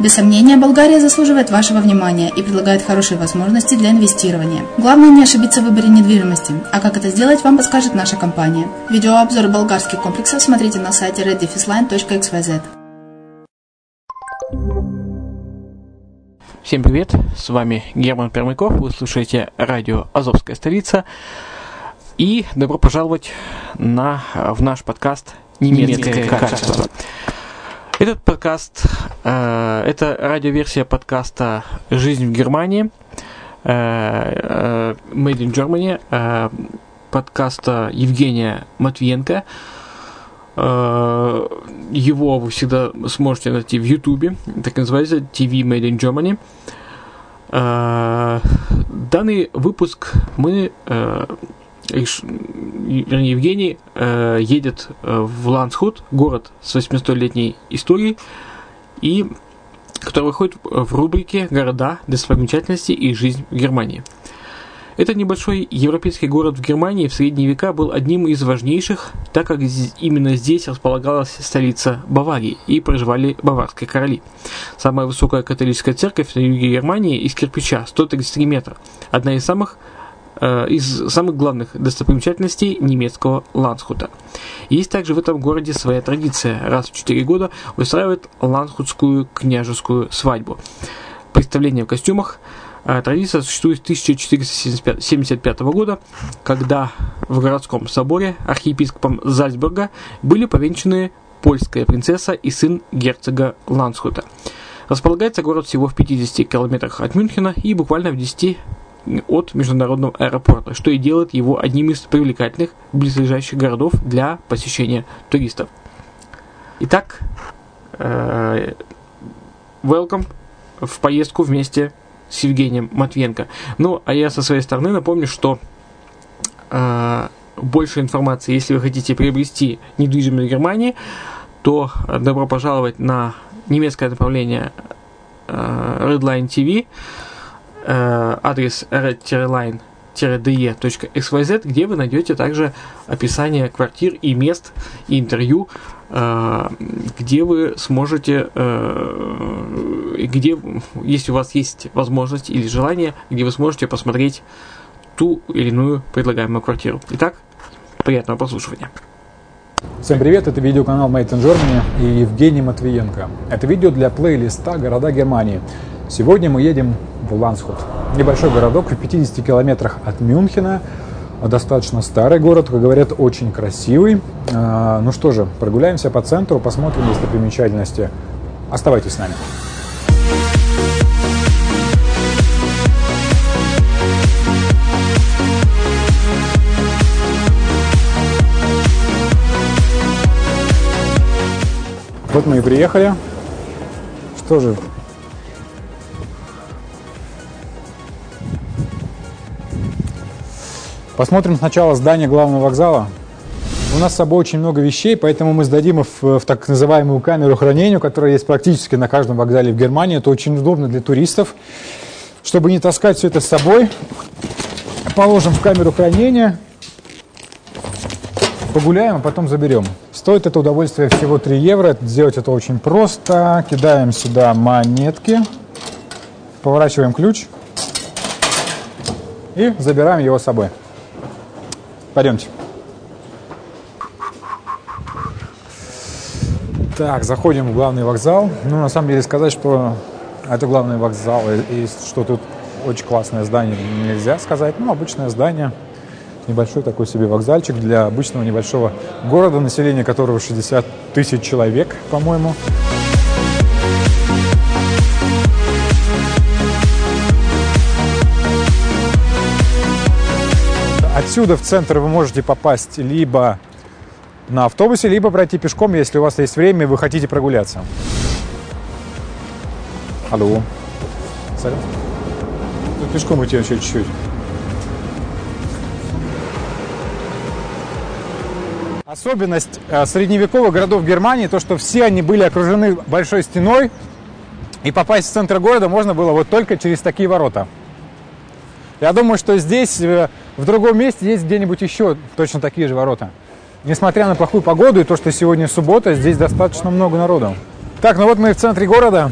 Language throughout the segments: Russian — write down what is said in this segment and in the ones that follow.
Без сомнения, Болгария заслуживает вашего внимания и предлагает хорошие возможности для инвестирования. Главное не ошибиться в выборе недвижимости, а как это сделать, вам подскажет наша компания. Видеообзор болгарских комплексов смотрите на сайте reddefisline.xyz. Всем привет, с вами Герман Пермяков, вы слушаете радио «Азовская столица». И добро пожаловать на, в наш подкаст «Немецкое, Немецкое качество». качество. Этот подкаст Э, это радиоверсия подкаста «Жизнь в Германии», э, Made in Germany, подкаста Евгения Матвиенко. Его вы всегда сможете найти в Ютубе, так называется TV Made in Germany. Данный выпуск мы вернее, Евгений э, едет э, в Лансхут, город с 800-летней историей, и который выходит в рубрике «Города, достопримечательности и жизнь в Германии». Этот небольшой европейский город в Германии в средние века был одним из важнейших, так как именно здесь располагалась столица Баварии и проживали баварские короли. Самая высокая католическая церковь на юге Германии из кирпича, 133 метра, одна из самых из самых главных достопримечательностей немецкого Лансхута. Есть также в этом городе своя традиция. Раз в 4 года устраивают лансхутскую княжескую свадьбу. Представление в костюмах. Э, традиция существует с 1475 года, когда в городском соборе архиепископом Зальцбурга были повенчаны польская принцесса и сын герцога Лансхута. Располагается город всего в 50 километрах от Мюнхена и буквально в 10 от международного аэропорта, что и делает его одним из привлекательных близлежащих городов для посещения туристов. Итак, э, welcome в поездку вместе с Евгением Матвенко. Ну, а я со своей стороны напомню, что э, больше информации, если вы хотите приобрести недвижимость в Германии, то добро пожаловать на немецкое направление э, Redline TV адрес red-line-de.xyz, где вы найдете также описание квартир и мест, и интервью, э, где вы сможете, э, где, если у вас есть возможность или желание, где вы сможете посмотреть ту или иную предлагаемую квартиру. Итак, приятного прослушивания. Всем привет, это видеоканал Made in Germany и Евгений Матвиенко. Это видео для плейлиста «Города Германии». Сегодня мы едем в Лансхут. Небольшой городок в 50 километрах от Мюнхена. Достаточно старый город, как говорят, очень красивый. А, ну что же, прогуляемся по центру, посмотрим достопримечательности. Оставайтесь с нами. Вот мы и приехали. Что же, Посмотрим сначала здание главного вокзала. У нас с собой очень много вещей, поэтому мы сдадим их в, в так называемую камеру хранения, которая есть практически на каждом вокзале в Германии. Это очень удобно для туристов. Чтобы не таскать все это с собой, положим в камеру хранения, погуляем, а потом заберем. Стоит это удовольствие всего 3 евро. Сделать это очень просто. Кидаем сюда монетки, поворачиваем ключ и забираем его с собой. Пойдемте. Так, заходим в главный вокзал. Ну, на самом деле сказать, что это главный вокзал и что тут очень классное здание нельзя сказать. Ну, обычное здание, небольшой такой себе вокзальчик для обычного небольшого города, население которого 60 тысяч человек, по-моему. Отсюда в центр вы можете попасть либо на автобусе, либо пройти пешком, если у вас есть время и вы хотите прогуляться. Алло. Салют. Пешком идти еще чуть-чуть. Особенность э, средневековых городов Германии, то, что все они были окружены большой стеной, и попасть в центр города можно было вот только через такие ворота. Я думаю, что здесь, э, в другом месте, есть где-нибудь еще точно такие же ворота. Несмотря на плохую погоду и то, что сегодня суббота, здесь достаточно много народу. Так, ну вот мы в центре города.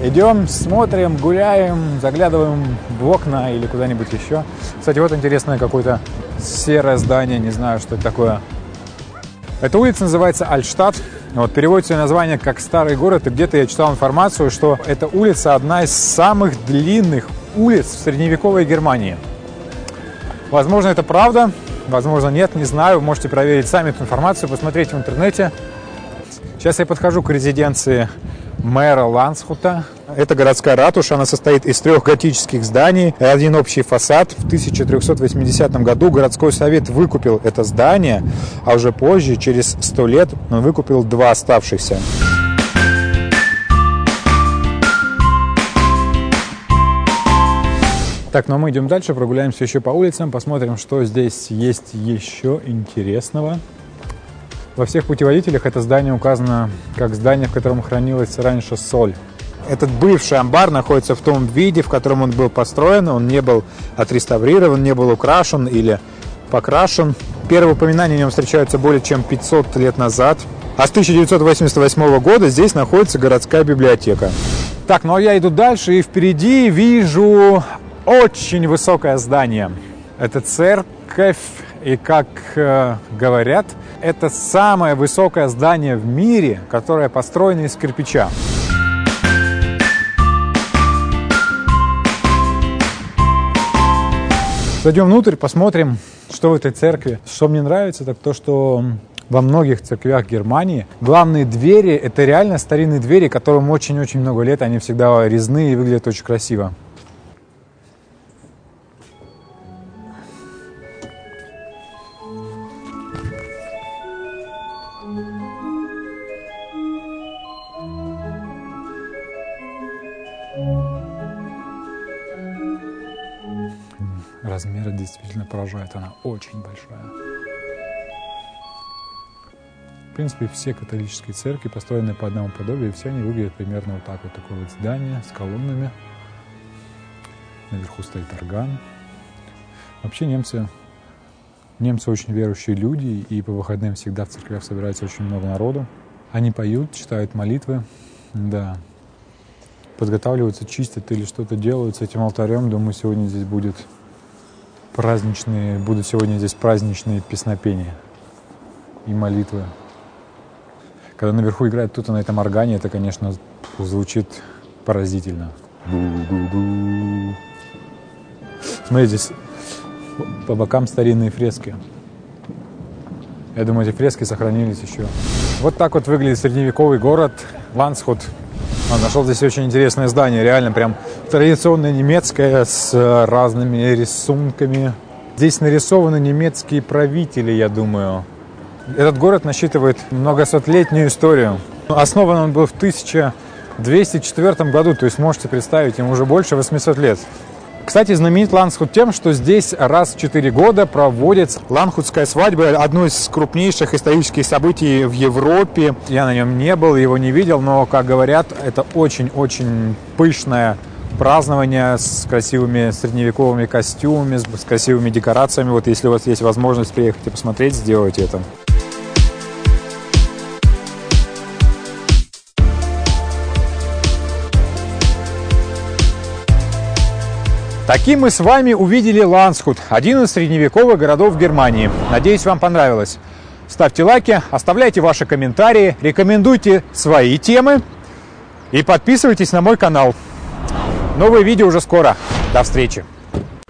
Идем, смотрим, гуляем, заглядываем в окна или куда-нибудь еще. Кстати, вот интересное какое-то серое здание, не знаю, что это такое. Эта улица называется Альштадт. Вот, переводится название как «старый город», и где-то я читал информацию, что эта улица одна из самых длинных улиц в средневековой Германии. Возможно, это правда, возможно, нет, не знаю. Можете проверить сами эту информацию, посмотреть в интернете. Сейчас я подхожу к резиденции мэра Лансхута. Это городская ратуша, она состоит из трех готических зданий, и один общий фасад. В 1380 году городской совет выкупил это здание, а уже позже, через сто лет, он выкупил два оставшихся. Так, ну а мы идем дальше, прогуляемся еще по улицам, посмотрим, что здесь есть еще интересного. Во всех путеводителях это здание указано как здание, в котором хранилась раньше соль. Этот бывший амбар находится в том виде, в котором он был построен. Он не был отреставрирован, не был украшен или покрашен. Первые упоминания о нем встречаются более чем 500 лет назад. А с 1988 года здесь находится городская библиотека. Так, ну а я иду дальше и впереди вижу очень высокое здание. Это церковь, и как э, говорят, это самое высокое здание в мире, которое построено из кирпича. Зайдем внутрь, посмотрим, что в этой церкви. Что мне нравится, так то, что во многих церквях Германии главные двери – это реально старинные двери, которым очень-очень много лет, они всегда резные и выглядят очень красиво. Размеры действительно поражают, она очень большая. В принципе, все католические церкви, построенные по одному подобию, все они выглядят примерно вот так. Вот такое вот здание с колоннами. Наверху стоит орган. Вообще немцы, немцы очень верующие люди, и по выходным всегда в церквях собирается очень много народу. Они поют, читают молитвы, да, подготавливаются, чистят или что-то делают с этим алтарем. Думаю, сегодня здесь будет праздничные, будут сегодня здесь праздничные песнопения и молитвы. Когда наверху играет кто-то на этом органе, это, конечно, звучит поразительно. Смотрите, здесь по бокам старинные фрески. Я думаю, эти фрески сохранились еще. Вот так вот выглядит средневековый город Лансхут. Он нашел здесь очень интересное здание, реально прям традиционное немецкое с разными рисунками. Здесь нарисованы немецкие правители, я думаю. Этот город насчитывает многосотлетнюю историю. Основан он был в 1204 году, то есть можете представить, ему уже больше 800 лет. Кстати, знаменит Ланхут тем, что здесь раз в 4 года проводится Ланхутская свадьба, одно из крупнейших исторических событий в Европе. Я на нем не был, его не видел, но, как говорят, это очень-очень пышное празднование с красивыми средневековыми костюмами, с красивыми декорациями. Вот если у вас есть возможность приехать и посмотреть, сделайте это. Таким мы с вами увидели Ланскут, один из средневековых городов Германии. Надеюсь, вам понравилось. Ставьте лайки, оставляйте ваши комментарии, рекомендуйте свои темы и подписывайтесь на мой канал. Новые видео уже скоро. До встречи!